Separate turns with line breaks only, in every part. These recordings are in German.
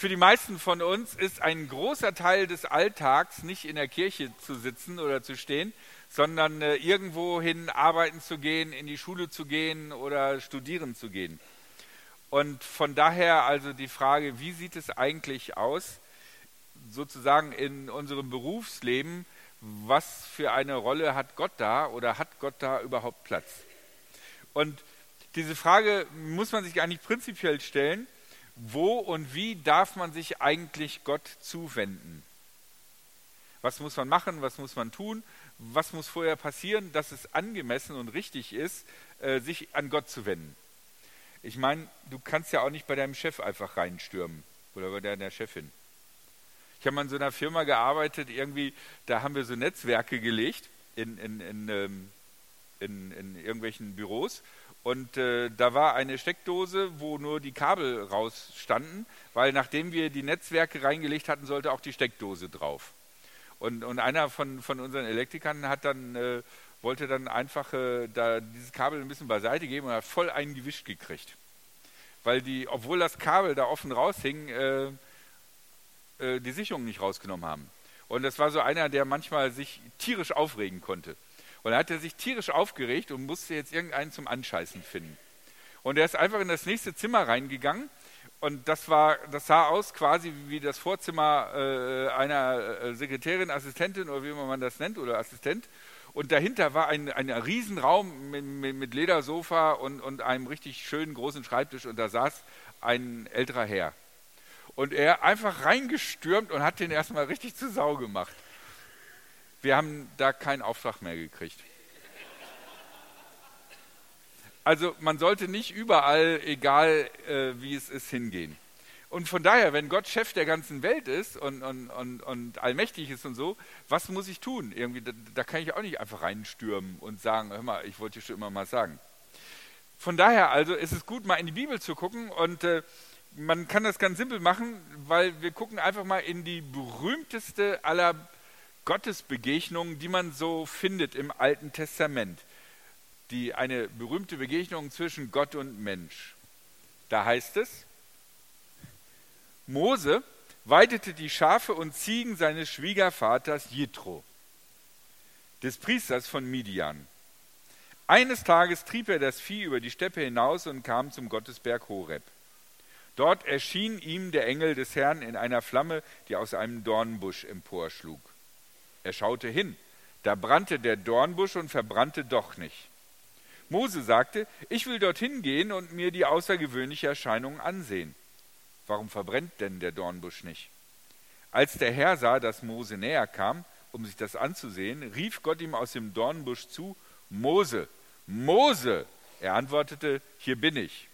für die meisten von uns ist ein großer Teil des Alltags nicht in der Kirche zu sitzen oder zu stehen, sondern äh, irgendwohin arbeiten zu gehen, in die Schule zu gehen oder studieren zu gehen. Und von daher also die Frage, wie sieht es eigentlich aus, sozusagen in unserem Berufsleben, was für eine Rolle hat Gott da oder hat Gott da überhaupt Platz? Und diese Frage muss man sich eigentlich prinzipiell stellen, wo und wie darf man sich eigentlich Gott zuwenden? Was muss man machen, was muss man tun, was muss vorher passieren, dass es angemessen und richtig ist, äh, sich an Gott zu wenden? Ich meine, du kannst ja auch nicht bei deinem Chef einfach reinstürmen oder bei deiner Chefin. Ich habe mal in so einer Firma gearbeitet, irgendwie, da haben wir so Netzwerke gelegt in, in, in, ähm, in, in irgendwelchen Büros und äh, da war eine Steckdose, wo nur die Kabel rausstanden, weil nachdem wir die Netzwerke reingelegt hatten, sollte auch die Steckdose drauf. Und, und einer von, von unseren Elektrikern hat dann, äh, wollte dann einfach äh, da dieses Kabel ein bisschen beiseite geben und hat voll einen gewischt gekriegt. Weil die, obwohl das Kabel da offen raushing, äh, äh, die Sicherung nicht rausgenommen haben. Und das war so einer, der manchmal sich tierisch aufregen konnte. Und da hat er sich tierisch aufgeregt und musste jetzt irgendeinen zum Anscheißen finden. Und er ist einfach in das nächste Zimmer reingegangen und das war, das sah aus quasi wie das Vorzimmer äh, einer äh, Sekretärin, Assistentin oder wie man das nennt oder Assistent. Und dahinter war ein, ein Riesenraum mit, mit, Ledersofa und, und einem richtig schönen großen Schreibtisch und da saß ein älterer Herr. Und er einfach reingestürmt und hat den erstmal richtig zu Sau gemacht. Wir haben da keinen Auftrag mehr gekriegt. Also man sollte nicht überall, egal äh, wie es ist, hingehen. Und von daher, wenn Gott Chef der ganzen Welt ist und, und, und, und allmächtig ist und so, was muss ich tun? Irgendwie, da, da, kann ich auch nicht einfach reinstürmen und sagen, hör mal, ich wollte dir schon immer mal sagen. Von daher also ist es gut, mal in die Bibel zu gucken und äh, man kann das ganz simpel machen, weil wir gucken einfach mal in die berühmteste aller Gottesbegegnungen, die man so findet im Alten Testament. Die, eine berühmte Begegnung zwischen Gott und Mensch. Da heißt es, Mose weidete die Schafe und Ziegen seines Schwiegervaters Jitro, des Priesters von Midian. Eines Tages trieb er das Vieh über die Steppe hinaus und kam zum Gottesberg Horeb. Dort erschien ihm der Engel des Herrn in einer Flamme, die aus einem Dornbusch emporschlug. Er schaute hin, da brannte der Dornbusch und verbrannte doch nicht. Mose sagte, ich will dorthin gehen und mir die außergewöhnliche Erscheinung ansehen. Warum verbrennt denn der Dornbusch nicht? Als der Herr sah, dass Mose näher kam, um sich das anzusehen, rief Gott ihm aus dem Dornbusch zu, Mose, Mose! Er antwortete, hier bin ich.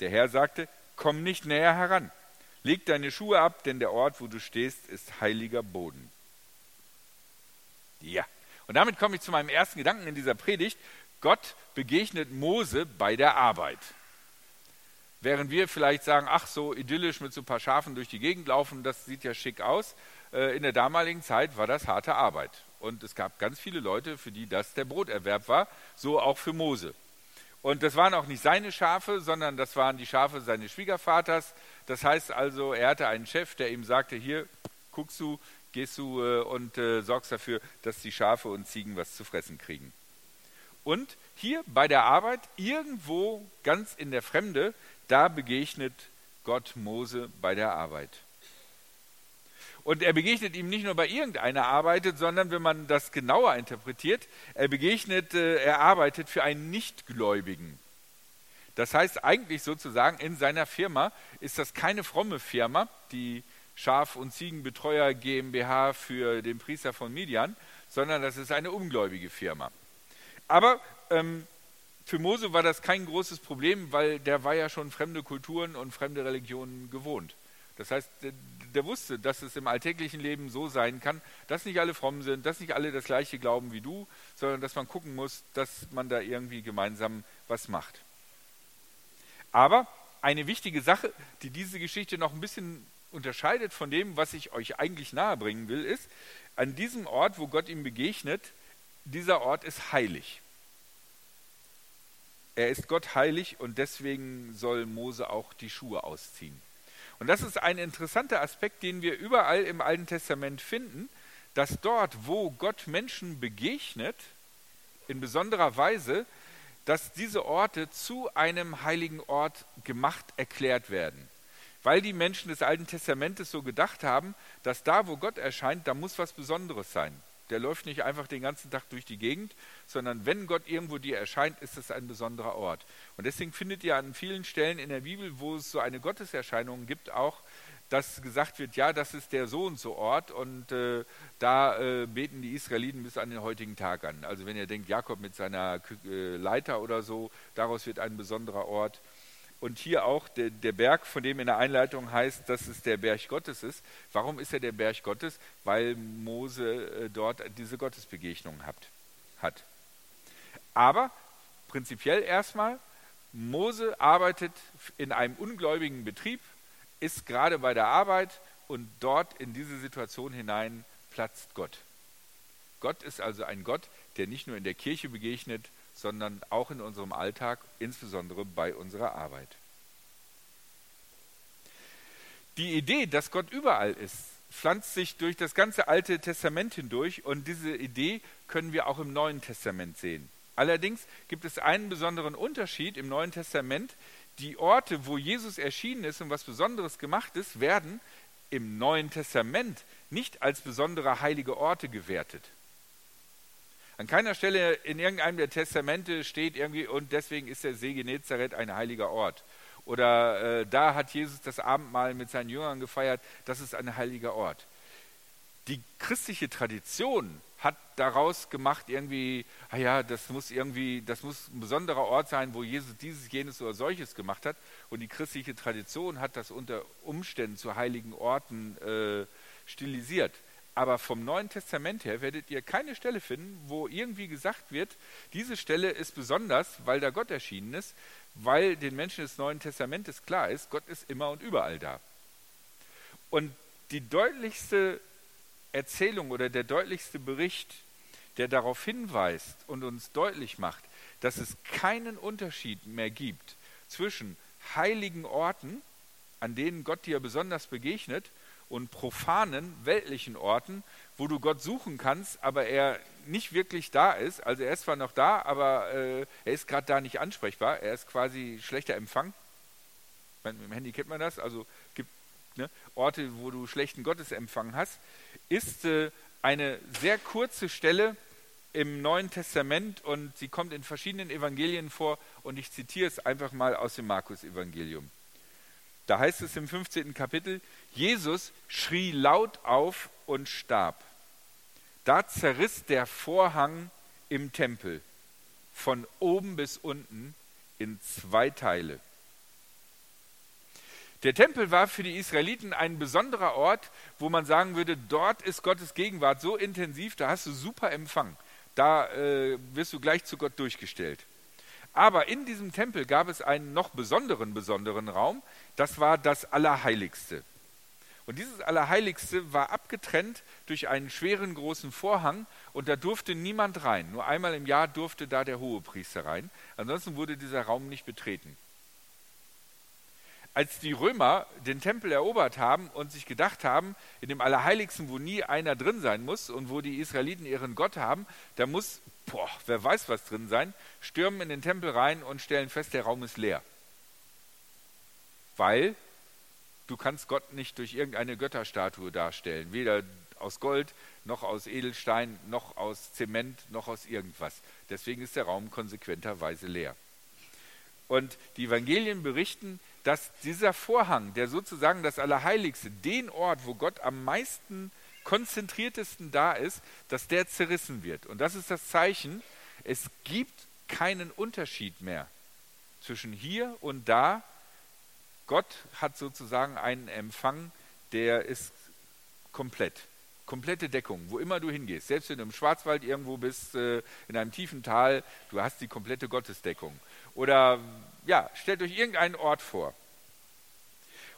Der Herr sagte, komm nicht näher heran. Leg deine Schuhe ab, denn der Ort, wo du stehst, ist heiliger Boden. Ja. Und damit komme ich zu meinem ersten Gedanken in dieser Predigt. Gott begegnet Mose bei der Arbeit. Während wir vielleicht sagen, ach so idyllisch mit so ein paar Schafen durch die Gegend laufen, das sieht ja schick aus. Äh, in der damaligen Zeit war das harte Arbeit. Und es gab ganz viele Leute, für die das der Broterwerb war, so auch für Mose. Und das waren auch nicht seine Schafe, sondern das waren die Schafe seines Schwiegervaters. Das heißt also, er hatte einen Chef, der ihm sagte, hier, guckst du, gehst du äh, und äh, sorgst dafür, dass die Schafe und Ziegen was zu fressen kriegen. Und hier bei der Arbeit, irgendwo ganz in der Fremde, da begegnet Gott Mose bei der Arbeit. Und er begegnet ihm nicht nur bei irgendeiner Arbeit, sondern wenn man das genauer interpretiert, er begegnet, äh, er arbeitet für einen Nichtgläubigen. Das heißt eigentlich sozusagen, in seiner Firma ist das keine fromme Firma, die Schaf- und Ziegenbetreuer GmbH für den Priester von Midian, sondern das ist eine ungläubige Firma. Aber ähm, für Mose war das kein großes Problem, weil der war ja schon fremde Kulturen und fremde Religionen gewohnt. Das heißt, der, der, wusste, dass es im alltäglichen Leben so sein kann, dass nicht alle fromm sind, dass nicht alle das gleiche glauben wie du, sondern dass man gucken muss, dass man da irgendwie gemeinsam was macht. Aber eine wichtige Sache, die diese Geschichte noch ein bisschen unterscheidet von dem, was ich euch eigentlich nahebringen will, ist, an diesem Ort, wo Gott ihm begegnet, dieser Ort ist heilig. Er ist Gott heilig und deswegen soll Mose auch die Schuhe ausziehen. Und das ist ein interessanter Aspekt, den wir überall im Alten Testament finden, dass dort, wo Gott Menschen begegnet, in besonderer Weise, dass diese Orte zu einem heiligen Ort gemacht erklärt werden. Weil die Menschen des Alten Testamentes so gedacht haben, dass da, wo Gott erscheint, da muss was Besonderes sein. Der läuft nicht einfach den ganzen Tag durch die Gegend, sondern wenn Gott irgendwo dir erscheint, ist es ein besonderer Ort. Und deswegen findet ihr an vielen Stellen in der Bibel, wo es so eine Gotteserscheinung gibt, auch dass gesagt wird, ja, das ist der so und so Ort und äh, da äh, beten die Israeliten bis an den heutigen Tag an. Also wenn ihr denkt, Jakob mit seiner äh, Leiter oder so, daraus wird ein besonderer Ort. Und hier auch der, der, Berg, von dem in der Einleitung heißt, dass es der Berg Gottes ist. Warum ist er der Berg Gottes? Weil Mose äh, dort diese Gottesbegegnung hat. hat. Aber prinzipiell erstmal, Mose arbeitet in einem ungläubigen Betrieb, ist gerade bei der Arbeit und dort in diese Situation hinein platzt Gott. Gott ist also ein Gott, der nicht nur in der Kirche begegnet, sondern auch in unserem Alltag, insbesondere bei unserer Arbeit. Die Idee, dass Gott überall ist, pflanzt sich durch das ganze Alte Testament hindurch und diese Idee können wir auch im Neuen Testament sehen. Allerdings gibt es einen besonderen Unterschied im Neuen Testament, die Orte, wo Jesus erschienen ist und was Besonderes gemacht ist, werden im Neuen Testament nicht als besondere heilige Orte gewertet. An keiner Stelle in irgendeinem der Testamente steht irgendwie, und deswegen ist der See Genezareth ein heiliger Ort. Oder äh, da hat Jesus das Abendmahl mit seinen Jüngern gefeiert, das ist ein heiliger Ort. Die christliche Tradition hat daraus gemacht, irgendwie, ah ja, das muss irgendwie, das muss ein besonderer Ort sein, wo Jesus dieses, jenes oder solches gemacht hat. Und die christliche Tradition hat das unter Umständen zu heiligen Orten äh, stilisiert. Aber vom Neuen Testament her werdet ihr keine Stelle finden, wo irgendwie gesagt wird, diese Stelle ist besonders, weil da Gott erschienen ist, weil den Menschen des Neuen Testamentes klar ist, Gott ist immer und überall da. Und die deutlichste Erzählung oder der deutlichste Bericht, der darauf hinweist und uns deutlich macht, dass es keinen Unterschied mehr gibt zwischen heiligen Orten, an denen Gott dir besonders begegnet, und profanen, weltlichen Orten, wo du Gott suchen kannst, aber er nicht wirklich da ist. Also er ist zwar noch da, aber äh, er ist gerade da nicht ansprechbar. Er ist quasi schlechter Empfang. Mit dem Handy kennt man das. Also gibt ne, Orte, wo du schlechten Gottesempfang hast ist äh, eine sehr kurze Stelle im Neuen Testament und sie kommt in verschiedenen Evangelien vor und ich zitiere es einfach mal aus dem Markus-Evangelium. Da heißt es im 15. Kapitel, Jesus schrie laut auf und starb. Da zerriss der Vorhang im Tempel von oben bis unten in zwei Teile. Der Tempel war für die Israeliten ein besonderer Ort, wo man sagen würde, dort ist Gottes Gegenwart so intensiv, da hast du super Empfang. Da äh, wirst du gleich zu Gott durchgestellt. Aber in diesem Tempel gab es einen noch besonderen, besonderen Raum, das war das Allerheiligste. Und dieses Allerheiligste war abgetrennt durch einen schweren großen Vorhang und da durfte niemand rein. Nur einmal im Jahr durfte da der Hohepriester rein. Ansonsten wurde dieser Raum nicht betreten als die Römer den Tempel erobert haben und sich gedacht haben, in dem Allerheiligsten, wo nie einer drin sein muss und wo die Israeliten ihren Gott haben, da muss, boah, wer weiß was drin sein, stürmen in den Tempel rein und stellen fest, der Raum ist leer. Weil du kannst Gott nicht durch irgendeine Götterstatue darstellen, weder aus Gold, noch aus Edelstein, noch aus Zement, noch aus irgendwas. Deswegen ist der Raum konsequenterweise leer. Und die Evangelien berichten, dass dieser Vorhang, der sozusagen das Allerheiligste, den Ort, wo Gott am meisten konzentriertesten da ist, dass der zerrissen wird. Und das ist das Zeichen, es gibt keinen Unterschied mehr zwischen hier und da. Gott hat sozusagen einen Empfang, der ist komplett. Komplette Deckung, wo immer du hingehst. Selbst wenn du im Schwarzwald irgendwo bist, äh, in einem tiefen Tal, du hast die komplette Gottesdeckung. Oder ja, stellt euch irgendeinen Ort vor.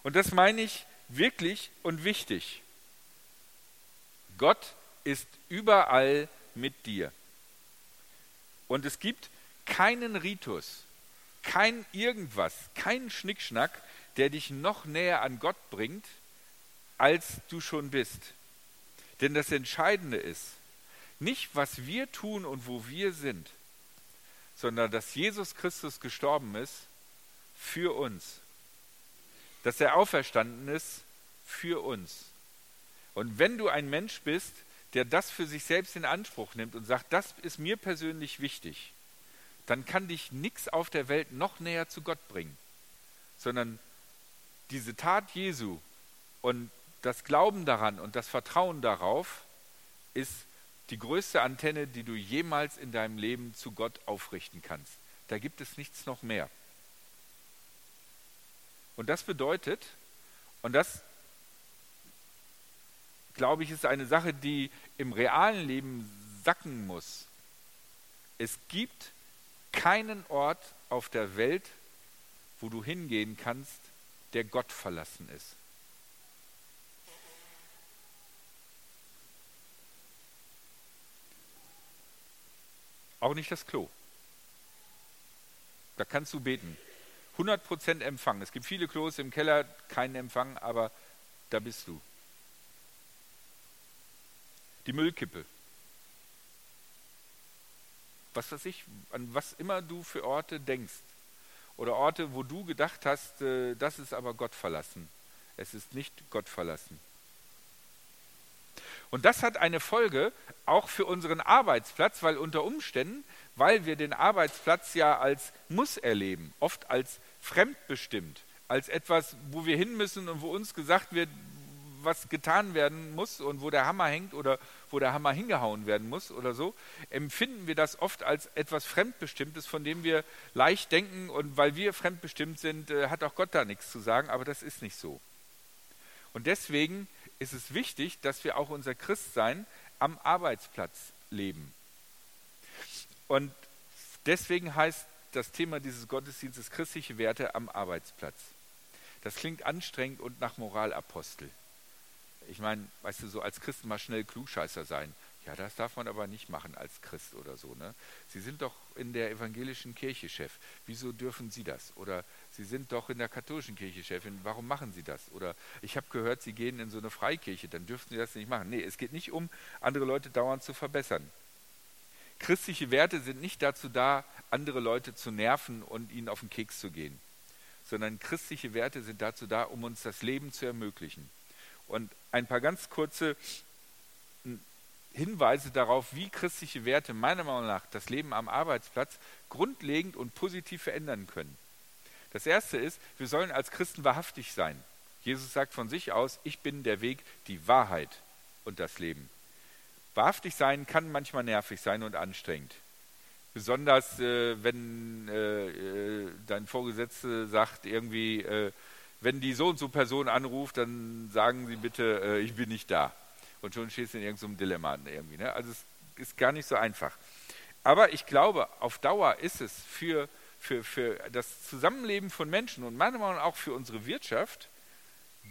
Und das meine ich wirklich und wichtig. Gott ist überall mit dir. Und es gibt keinen Ritus, kein irgendwas, keinen Schnickschnack, der dich noch näher an Gott bringt, als du schon bist. Denn das Entscheidende ist, nicht was wir tun und wo wir sind, sondern dass Jesus Christus gestorben ist für uns. Dass er auferstanden ist für uns. Und wenn du ein Mensch bist, der das für sich selbst in Anspruch nimmt und sagt, das ist mir persönlich wichtig, dann kann dich nichts auf der Welt noch näher zu Gott bringen, sondern diese Tat Jesu und das Glauben daran und das Vertrauen darauf ist die größte Antenne, die du jemals in deinem Leben zu Gott aufrichten kannst. Da gibt es nichts noch mehr. Und das bedeutet, und das glaube ich, ist eine Sache, die im realen Leben sacken muss. Es gibt keinen Ort auf der Welt, wo du hingehen kannst, der Gott verlassen ist. Auch nicht das Klo. Da kannst du beten. 100% Empfang. Es gibt viele Klos im Keller, keinen Empfang, aber da bist du. Die Müllkippe. Was weiß ich, an was immer du für Orte denkst. Oder Orte, wo du gedacht hast, äh, das ist aber Gott verlassen. Es ist nicht Gott verlassen. Und das hat eine Folge auch für unseren Arbeitsplatz, weil unter Umständen, weil wir den Arbeitsplatz ja als Muss erleben, oft als fremdbestimmt, als etwas, wo wir hin müssen und wo uns gesagt wird, was getan werden muss und wo der Hammer hängt oder wo der Hammer hingehauen werden muss oder so, empfinden wir das oft als etwas Fremdbestimmtes, von dem wir leicht denken und weil wir fremdbestimmt sind, äh, hat auch Gott da nichts zu sagen, aber das ist nicht so. Und deswegen ist es wichtig, dass wir auch unser Christsein am Arbeitsplatz leben. Und deswegen heißt das Thema dieses Gottesdienstes christliche Werte am Arbeitsplatz. Das klingt anstrengend und nach Moralapostel. Ich meine, weißt du, so als Christen mal schnell Klugscheißer sein. Ja, das darf man aber nicht machen als Christ oder so. Ne? Sie sind doch in der evangelischen Kirche Chef. Wieso dürfen Sie das? Oder Sie sind doch in der katholischen Kirche Chefin. Warum machen Sie das? Oder ich habe gehört, Sie gehen in so eine Freikirche. Dann dürfen Sie das nicht machen. Nee, es geht nicht um, andere Leute dauernd zu verbessern. Christliche Werte sind nicht dazu da, andere Leute zu nerven und ihnen auf den Keks zu gehen, sondern christliche Werte sind dazu da, um uns das Leben zu ermöglichen. Und ein paar ganz kurze Hinweise darauf, wie christliche Werte meiner Meinung nach das Leben am Arbeitsplatz grundlegend und positiv verändern können. Das erste ist, wir sollen als Christen wahrhaftig sein. Jesus sagt von sich aus, ich bin der Weg, die Wahrheit und das Leben. Wahrhaftig sein kann manchmal nervig sein und anstrengend. Besonders äh, wenn äh, äh dein Vorgesetzter sagt, irgendwie, äh, wenn die so und so Person anruft, dann sagen sie bitte, äh, ich bin nicht da und schon stehst du in irgendeinem Dilemma irgendwie. Ne? Also es ist gar nicht so einfach. Aber ich glaube, auf Dauer ist es für, für, für das Zusammenleben von Menschen und meiner Meinung nach auch für unsere Wirtschaft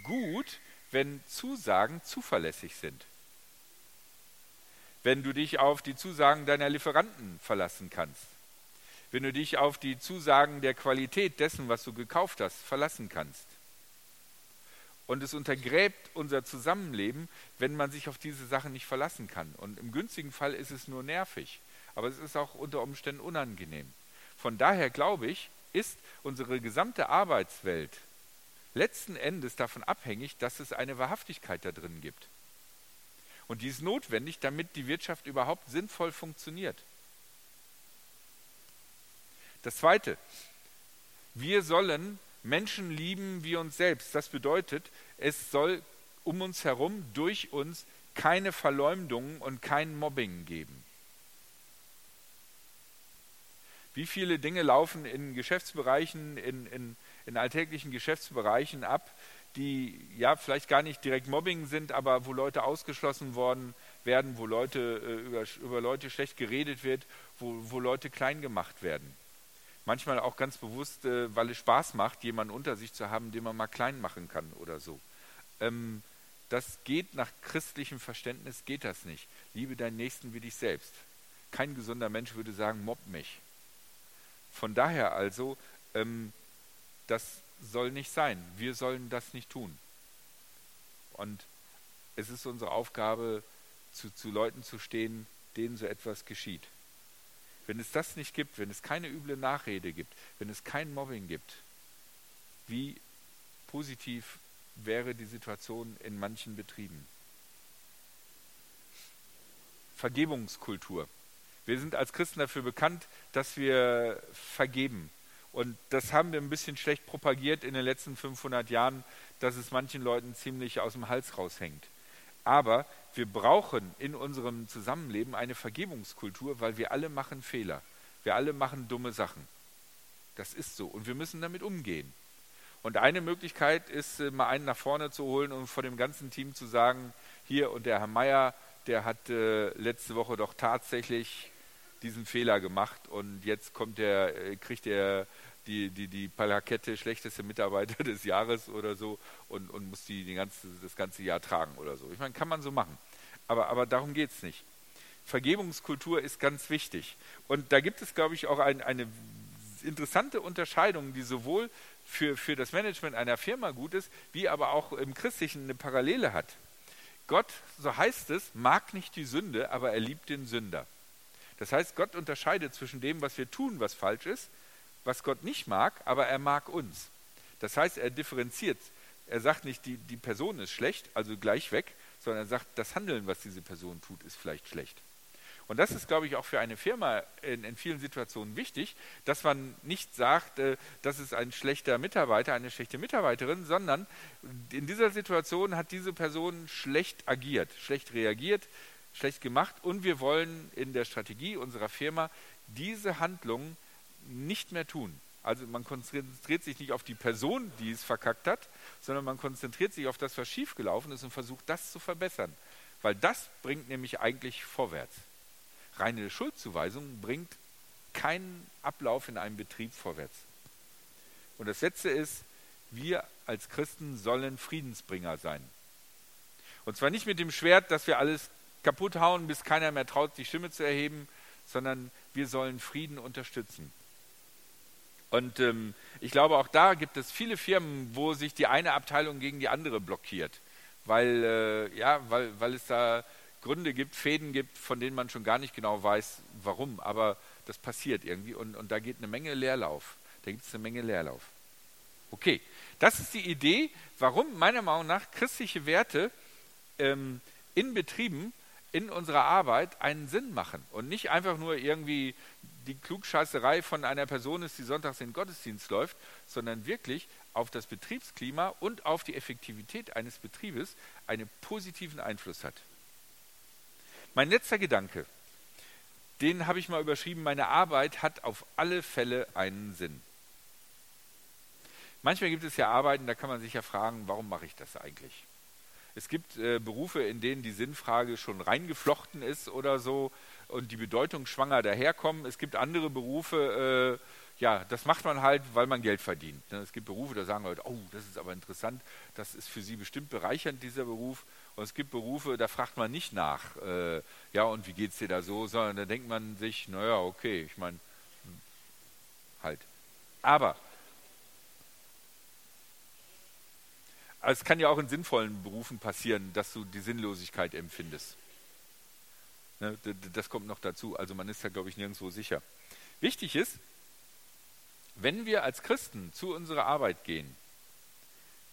gut, wenn Zusagen zuverlässig sind. Wenn du dich auf die Zusagen deiner Lieferanten verlassen kannst. Wenn du dich auf die Zusagen der Qualität dessen, was du gekauft hast, verlassen kannst. Und es untergräbt unser Zusammenleben, wenn man sich auf diese Sachen nicht verlassen kann. Und im günstigen Fall ist es nur nervig, aber es ist auch unter Umständen unangenehm. Von daher glaube ich, ist unsere gesamte Arbeitswelt letzten Endes davon abhängig, dass es eine Wahrhaftigkeit da drin gibt. Und die ist notwendig, damit die Wirtschaft überhaupt sinnvoll funktioniert. Das Zweite, wir sollen Menschen lieben wie uns selbst. Das bedeutet, es soll um uns herum, durch uns, keine Verleumdungen und kein Mobbing geben. Wie viele Dinge laufen in Geschäftsbereichen, in, in, in alltäglichen Geschäftsbereichen ab, die ja vielleicht gar nicht direkt Mobbing sind, aber wo Leute ausgeschlossen worden werden, wo Leute äh, über, über Leute schlecht geredet wird, wo, wo Leute klein gemacht werden. Manchmal auch ganz bewusst, äh, weil es Spaß macht, jemanden unter sich zu haben, den man mal klein machen kann oder so. Ähm, das geht nach christlichem Verständnis, geht das nicht. Liebe deinen Nächsten wie dich selbst. Kein gesunder Mensch würde sagen, mobb mich. Von daher also, ähm, das soll nicht sein. Wir sollen das nicht tun. Und es ist unsere Aufgabe, zu, zu Leuten zu stehen, denen so etwas geschieht. Wenn es das nicht gibt, wenn es keine üble Nachrede gibt, wenn es kein Mobbing gibt, wie positiv wäre die Situation in manchen Betrieben? Vergebungskultur. Wir sind als Christen dafür bekannt, dass wir vergeben. Und das haben wir ein bisschen schlecht propagiert in den letzten 500 Jahren, dass es manchen Leuten ziemlich aus dem Hals raushängt. Aber wir brauchen in unserem Zusammenleben eine Vergebungskultur, weil wir alle machen Fehler. Wir alle machen dumme Sachen. Das ist so. Und wir müssen damit umgehen. Und eine Möglichkeit ist, äh, mal einen nach vorne zu holen und vor dem ganzen Team zu sagen, hier und der Herr Meier, der hat äh, letzte Woche doch tatsächlich diesen Fehler gemacht und jetzt kommt der, äh, kriegt er die, die, die Plakette schlechteste Mitarbeiter des Jahres oder so und, und muss die, die ganze, das ganze Jahr tragen oder so. Ich meine, kann man so machen. Aber, aber darum geht es nicht. Vergebungskultur ist ganz wichtig. Und da gibt es, glaube ich, auch ein, eine interessante Unterscheidung, die sowohl für, für das Management einer Firma gut ist, wie aber auch im Christlichen eine Parallele hat. Gott, so heißt es, mag nicht die Sünde, aber er liebt den Sünder. Das heißt, Gott unterscheidet zwischen dem, was wir tun, was falsch ist, was Gott nicht mag, aber er mag uns. Das heißt, er differenziert. Er sagt nicht, die, die Person ist schlecht, also gleich weg, sondern er sagt, das Handeln, was diese Person tut, ist vielleicht schlecht. Und das ist, glaube ich, auch für eine Firma in, in vielen Situationen wichtig, dass man nicht sagt, äh, das ist ein schlechter Mitarbeiter, eine schlechte Mitarbeiterin, sondern in dieser Situation hat diese Person schlecht agiert, schlecht reagiert, schlecht gemacht und wir wollen in der Strategie unserer Firma diese Handlungen nicht mehr tun. Also man konzentriert sich nicht auf die Person, die es verkackt hat, sondern man konzentriert sich auf das, was schiefgelaufen ist und versucht, das zu verbessern. Weil das bringt nämlich eigentlich vorwärts. Reine Schuldzuweisung bringt keinen Ablauf in einem Betrieb vorwärts. Und das Letzte ist, wir als Christen sollen Friedensbringer sein. Und zwar nicht mit dem Schwert, dass wir alles kaputt hauen, bis keiner mehr traut, die Stimme zu erheben, sondern wir sollen Frieden unterstützen. Und ähm, ich glaube, auch da gibt es viele Firmen, wo sich die eine Abteilung gegen die andere blockiert, weil, äh, ja, weil, weil es da Gründe gibt, Fäden gibt, von denen man schon gar nicht genau weiß, warum. Aber das passiert irgendwie und, und da geht eine Menge Leerlauf. Da gibt es eine Menge Leerlauf. Okay, das ist die Idee, warum meiner Meinung nach christliche Werte ähm, in Betrieben in unserer Arbeit einen Sinn machen und nicht einfach nur irgendwie die Klugscheißerei von einer Person ist, die sonntags in den Gottesdienst läuft, sondern wirklich auf das Betriebsklima und auf die Effektivität eines Betriebes einen positiven Einfluss hat. Mein letzter Gedanke, den habe ich mal überschrieben, meine Arbeit hat auf alle Fälle einen Sinn. Manchmal gibt es ja Arbeiten, da kann man sich ja fragen, warum mache ich das eigentlich? Es gibt äh, Berufe, in denen die Sinnfrage schon reingeflochten ist oder so und die Bedeutung schwanger daherkommen. Es gibt andere Berufe, äh, ja, das macht man halt, weil man Geld verdient. Ne? Es gibt Berufe, da sagen Leute, oh, das ist aber interessant, das ist für sie bestimmt bereichernd, dieser Beruf. Und es gibt Berufe, da fragt man nicht nach, äh, ja, und wie geht es dir da so, sondern da denkt man sich, naja, okay, ich meine, halt. Aber es kann ja auch in sinnvollen Berufen passieren, dass du die Sinnlosigkeit empfindest. Ne, das kommt noch dazu. Also man ist ja, glaube ich, nirgendwo sicher. Wichtig ist, wenn wir als Christen zu unserer Arbeit gehen,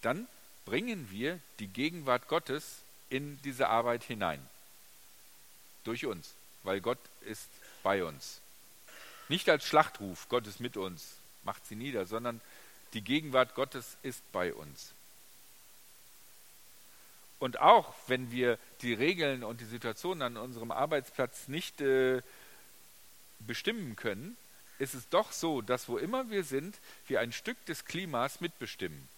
dann bringen wir die Gegenwart Gottes in diese Arbeit hinein. Durch uns, weil Gott ist bei uns. Nicht als Schlachtruf, Gott ist mit uns, macht sie nieder, sondern die Gegenwart Gottes ist bei uns. Und auch wenn wir die Regeln und die Situation an unserem Arbeitsplatz nicht äh, bestimmen können, ist es doch so, dass wo immer wir sind, wir ein Stück des Klimas mitbestimmen.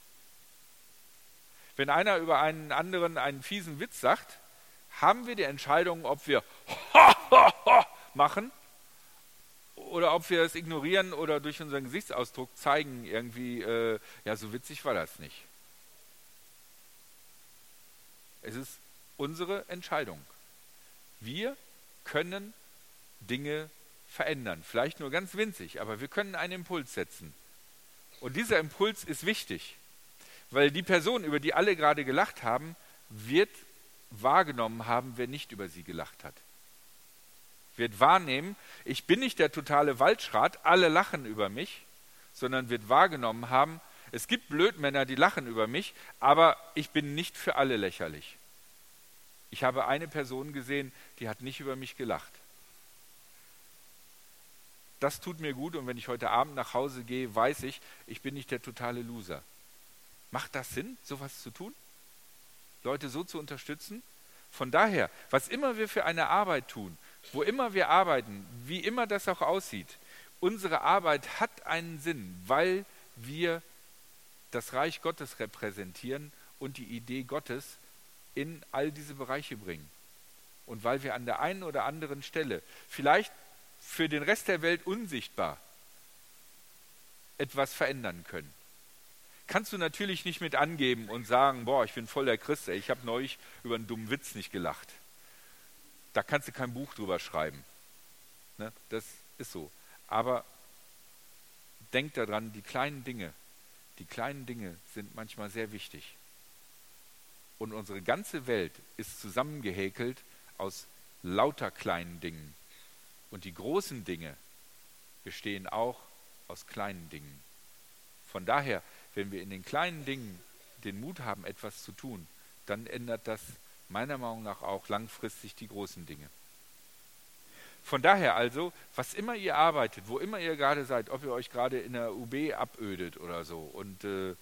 Wenn einer über einen anderen einen fiesen Witz sagt, haben wir die Entscheidung, ob wir machen oder ob wir es ignorieren oder durch unseren Gesichtsausdruck zeigen, irgendwie, äh, ja, so witzig war das nicht. Es ist unsere Entscheidung. Wir können Dinge verändern. Vielleicht nur ganz winzig, aber wir können einen Impuls setzen. Und dieser Impuls ist wichtig, weil die Person, über die alle gerade gelacht haben, wird wahrgenommen haben, wer nicht über sie gelacht hat. Wird wahrnehmen, ich bin nicht der totale Waldschrat, alle lachen über mich, sondern wird wahrgenommen haben, es gibt Blödmänner, die lachen über mich, aber ich bin nicht für alle lächerlich. Ich habe eine Person gesehen, die hat nicht über mich gelacht. Das tut mir gut und wenn ich heute Abend nach Hause gehe, weiß ich, ich bin nicht der totale Loser. Macht das Sinn, sowas zu tun? Leute so zu unterstützen? Von daher, was immer wir für eine Arbeit tun, wo immer wir arbeiten, wie immer das auch aussieht, unsere Arbeit hat einen Sinn, weil wir das Reich Gottes repräsentieren und die Idee Gottes in all diese Bereiche bringen. Und weil wir an der einen oder anderen Stelle, vielleicht für den Rest der Welt unsichtbar, etwas verändern können. Kannst du natürlich nicht mit angeben und sagen, boah, ich bin voller Christ, ey, ich habe neulich über einen dummen Witz nicht gelacht. Da kannst du kein Buch drüber schreiben. Ne? Das ist so. Aber denk daran, die kleinen Dinge, die kleinen Dinge sind manchmal sehr wichtig. Und unsere ganze Welt ist zusammengehäkelt aus lauter kleinen Dingen. Und die großen Dinge bestehen auch aus kleinen Dingen. Von daher, wenn wir in den kleinen Dingen den Mut haben, etwas zu tun, dann ändert das meiner Meinung nach auch langfristig die großen Dinge. Von daher also, was immer ihr arbeitet, wo immer ihr gerade seid, ob ihr euch gerade in der UB abödet oder so und äh,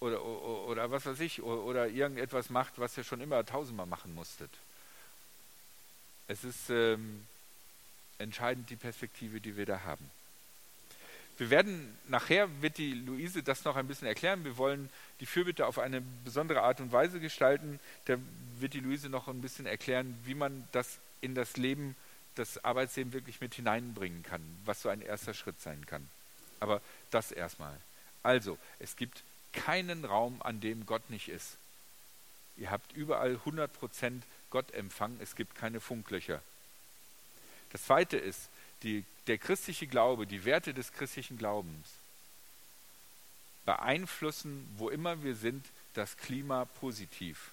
oder, oder, oder, was weiß ich, oder, oder, irgendetwas macht, was ihr schon immer tausendmal machen musstet. Es ist ähm, entscheidend die Perspektive, die wir da haben. Wir werden nachher wird die Luise das noch ein bisschen erklären. Wir wollen die Fürbitte auf eine besondere Art und Weise gestalten. Da wird die Luise noch ein bisschen erklären, wie man das in das Leben das Arbeitsleben wirklich mit hineinbringen kann, was so ein erster Schritt sein kann. Aber das erstmal. Also, es gibt keinen Raum, an dem Gott nicht ist. Ihr habt überall 100% Gottempfang, es gibt keine Funklöcher. Das zweite ist, die, der christliche Glaube, die Werte des christlichen Glaubens beeinflussen, wo immer wir sind, das Klima positiv.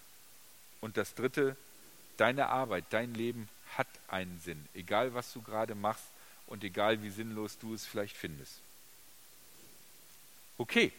Und das dritte, deine Arbeit, dein Leben hat einen Sinn, egal was du gerade machst und egal wie sinnlos du es vielleicht findest. Okay,